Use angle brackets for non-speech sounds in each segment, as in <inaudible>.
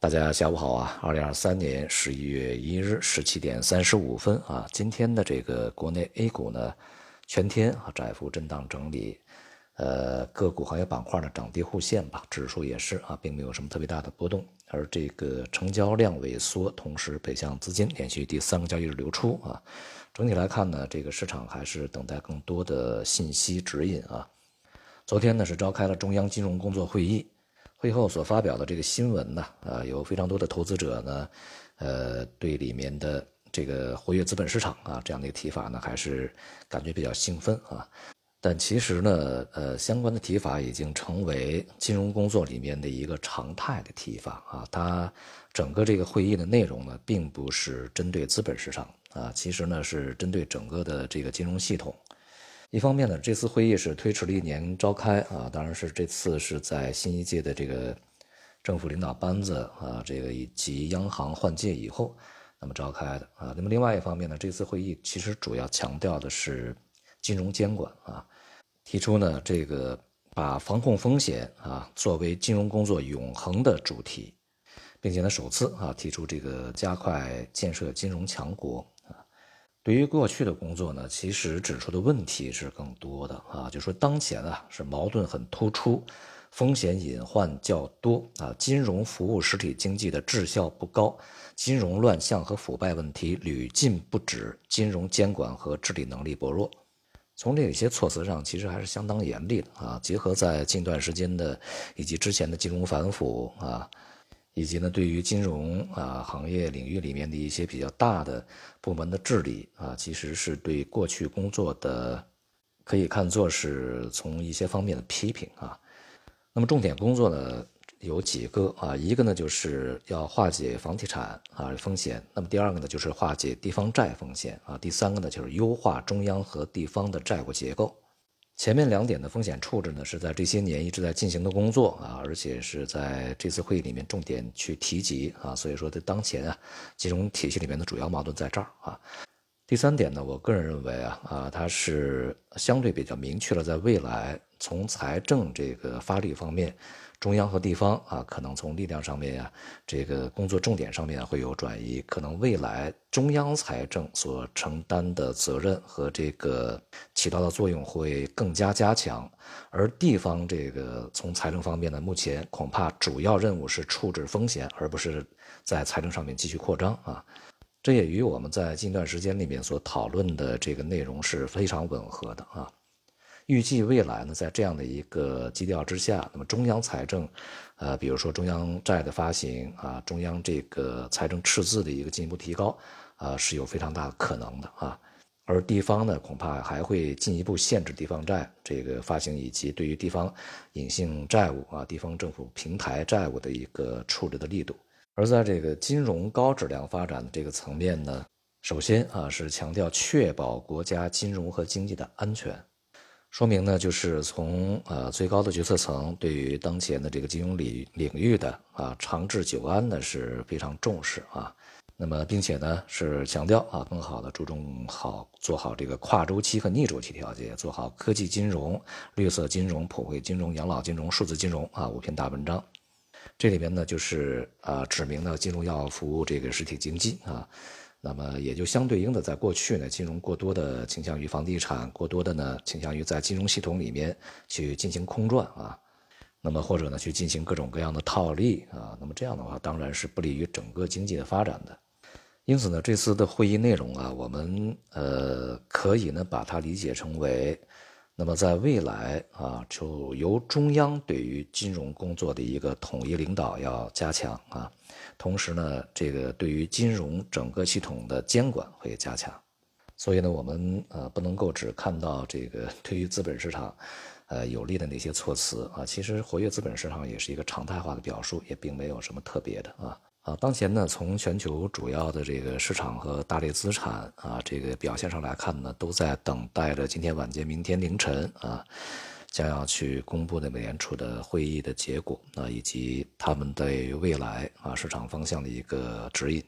大家下午好啊！二零二三年十一月一日十七点三十五分啊，今天的这个国内 A 股呢，全天啊窄幅震荡整理，呃，个股行业板块呢涨跌互现吧，指数也是啊，并没有什么特别大的波动，而这个成交量萎缩，同时北向资金连续第三个交易日流出啊，整体来看呢，这个市场还是等待更多的信息指引啊。昨天呢是召开了中央金融工作会议。会后所发表的这个新闻呢，啊，有非常多的投资者呢，呃，对里面的这个活跃资本市场啊这样的一个提法呢，还是感觉比较兴奋啊。但其实呢，呃，相关的提法已经成为金融工作里面的一个常态的提法啊。它整个这个会议的内容呢，并不是针对资本市场啊，其实呢是针对整个的这个金融系统。一方面呢，这次会议是推迟了一年召开啊，当然是这次是在新一届的这个政府领导班子啊，这个以及央行换届以后，那么召开的啊。那么另外一方面呢，这次会议其实主要强调的是金融监管啊，提出呢这个把防控风险啊作为金融工作永恒的主题，并且呢首次啊提出这个加快建设金融强国。对于过去的工作呢，其实指出的问题是更多的啊，就说当前啊是矛盾很突出，风险隐患较多啊，金融服务实体经济的质效不高，金融乱象和腐败问题屡禁不止，金融监管和治理能力薄弱。从这些措辞上，其实还是相当严厉的啊。结合在近段时间的以及之前的金融反腐啊。以及呢，对于金融啊行业领域里面的一些比较大的部门的治理啊，其实是对过去工作的可以看作是从一些方面的批评啊。那么重点工作呢有几个啊，一个呢就是要化解房地产啊风险，那么第二个呢就是化解地方债风险啊，第三个呢就是优化中央和地方的债务结构。前面两点的风险处置呢，是在这些年一直在进行的工作啊，而且是在这次会议里面重点去提及啊，所以说在当前啊，金融体系里面的主要矛盾在这儿啊。第三点呢，我个人认为啊啊，它是相对比较明确了，在未来从财政这个发力方面。中央和地方啊，可能从力量上面呀，这个工作重点上面会有转移，可能未来中央财政所承担的责任和这个起到的作用会更加加强，而地方这个从财政方面呢，目前恐怕主要任务是处置风险，而不是在财政上面继续扩张啊，这也与我们在近段时间里面所讨论的这个内容是非常吻合的啊。预计未来呢，在这样的一个基调之下，那么中央财政，呃，比如说中央债的发行啊，中央这个财政赤字的一个进一步提高，啊，是有非常大可能的啊。而地方呢，恐怕还会进一步限制地方债这个发行，以及对于地方隐性债务啊、地方政府平台债务的一个处置的力度。而在这个金融高质量发展的这个层面呢，首先啊，是强调确保国家金融和经济的安全。说明呢，就是从呃最高的决策层对于当前的这个金融领领域的啊长治久安呢是非常重视啊，那么并且呢是强调啊更好的注重好做好这个跨周期和逆周期调节，做好科技金融、绿色金融、普惠金融、养老金融、数字金融啊五篇大文章，这里边呢就是啊指明了金融要服务这个实体经济啊。那么也就相对应的，在过去呢，金融过多的倾向于房地产，过多的呢倾向于在金融系统里面去进行空转啊，那么或者呢去进行各种各样的套利啊，那么这样的话当然是不利于整个经济的发展的。因此呢，这次的会议内容啊，我们呃可以呢把它理解成为。那么在未来啊，就由中央对于金融工作的一个统一领导要加强啊，同时呢，这个对于金融整个系统的监管会加强。所以呢，我们呃不能够只看到这个 <laughs> 对于资本市场，呃有利的那些措辞啊，其实活跃资本市场也是一个常态化的表述，也并没有什么特别的啊。啊，当前呢，从全球主要的这个市场和大类资产啊，这个表现上来看呢，都在等待着今天晚间、明天凌晨啊，将要去公布的美联储的会议的结果啊，以及他们对未来啊市场方向的一个指引。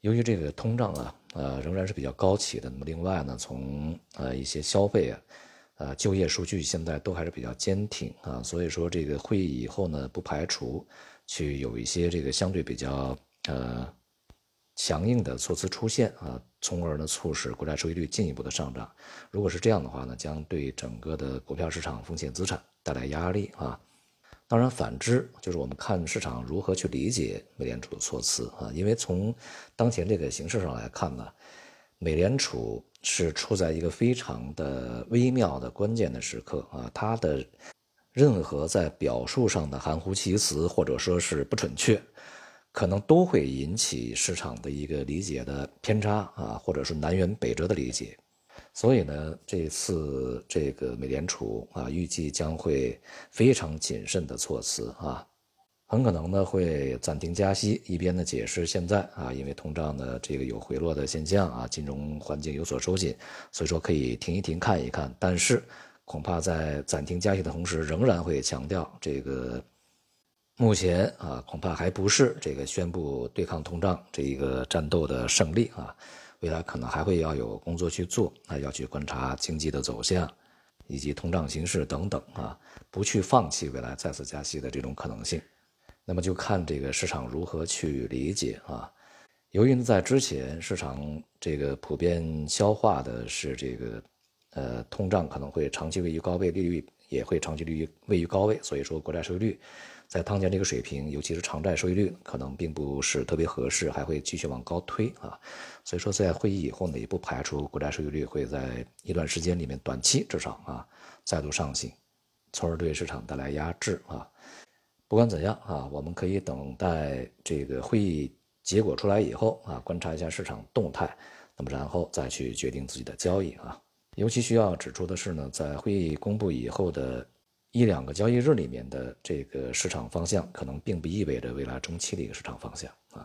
由于这个通胀啊，呃，仍然是比较高企的，那么另外呢，从呃一些消费啊，呃就业数据现在都还是比较坚挺啊，所以说这个会议以后呢，不排除。去有一些这个相对比较呃强硬的措辞出现啊，从而呢促使国债收益率进一步的上涨。如果是这样的话呢，将对整个的股票市场风险资产带来压力啊。当然，反之就是我们看市场如何去理解美联储的措辞啊，因为从当前这个形势上来看呢，美联储是处在一个非常的微妙的关键的时刻啊，它的任何在表述上的含糊其辞或者说是不准确，可能都会引起市场的一个理解的偏差啊，或者是南辕北辙的理解。所以呢，这次这个美联储啊，预计将会非常谨慎的措辞啊，很可能呢会暂停加息，一边呢解释现在啊，因为通胀呢这个有回落的现象啊，金融环境有所收紧，所以说可以停一停看一看。但是恐怕在暂停加息的同时，仍然会强调这个目前啊，恐怕还不是这个宣布对抗通胀这一个战斗的胜利啊。未来可能还会要有工作去做，啊，要去观察经济的走向，以及通胀形势等等啊，不去放弃未来再次加息的这种可能性。那么就看这个市场如何去理解啊。由于呢在之前市场这个普遍消化的是这个，呃，通胀可能会长期位于高位，利率也会长期利率位于高位，所以说国债收益率。在当前这个水平，尤其是长债收益率可能并不是特别合适，还会继续往高推啊。所以说，在会议以后呢，也不排除国债收益率会在一段时间里面短期至少啊再度上行，从而对市场带来压制啊。不管怎样啊，我们可以等待这个会议结果出来以后啊，观察一下市场动态，那么然后再去决定自己的交易啊。尤其需要指出的是呢，在会议公布以后的。一两个交易日里面的这个市场方向，可能并不意味着未来中期的一个市场方向啊。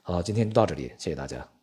好，今天就到这里，谢谢大家。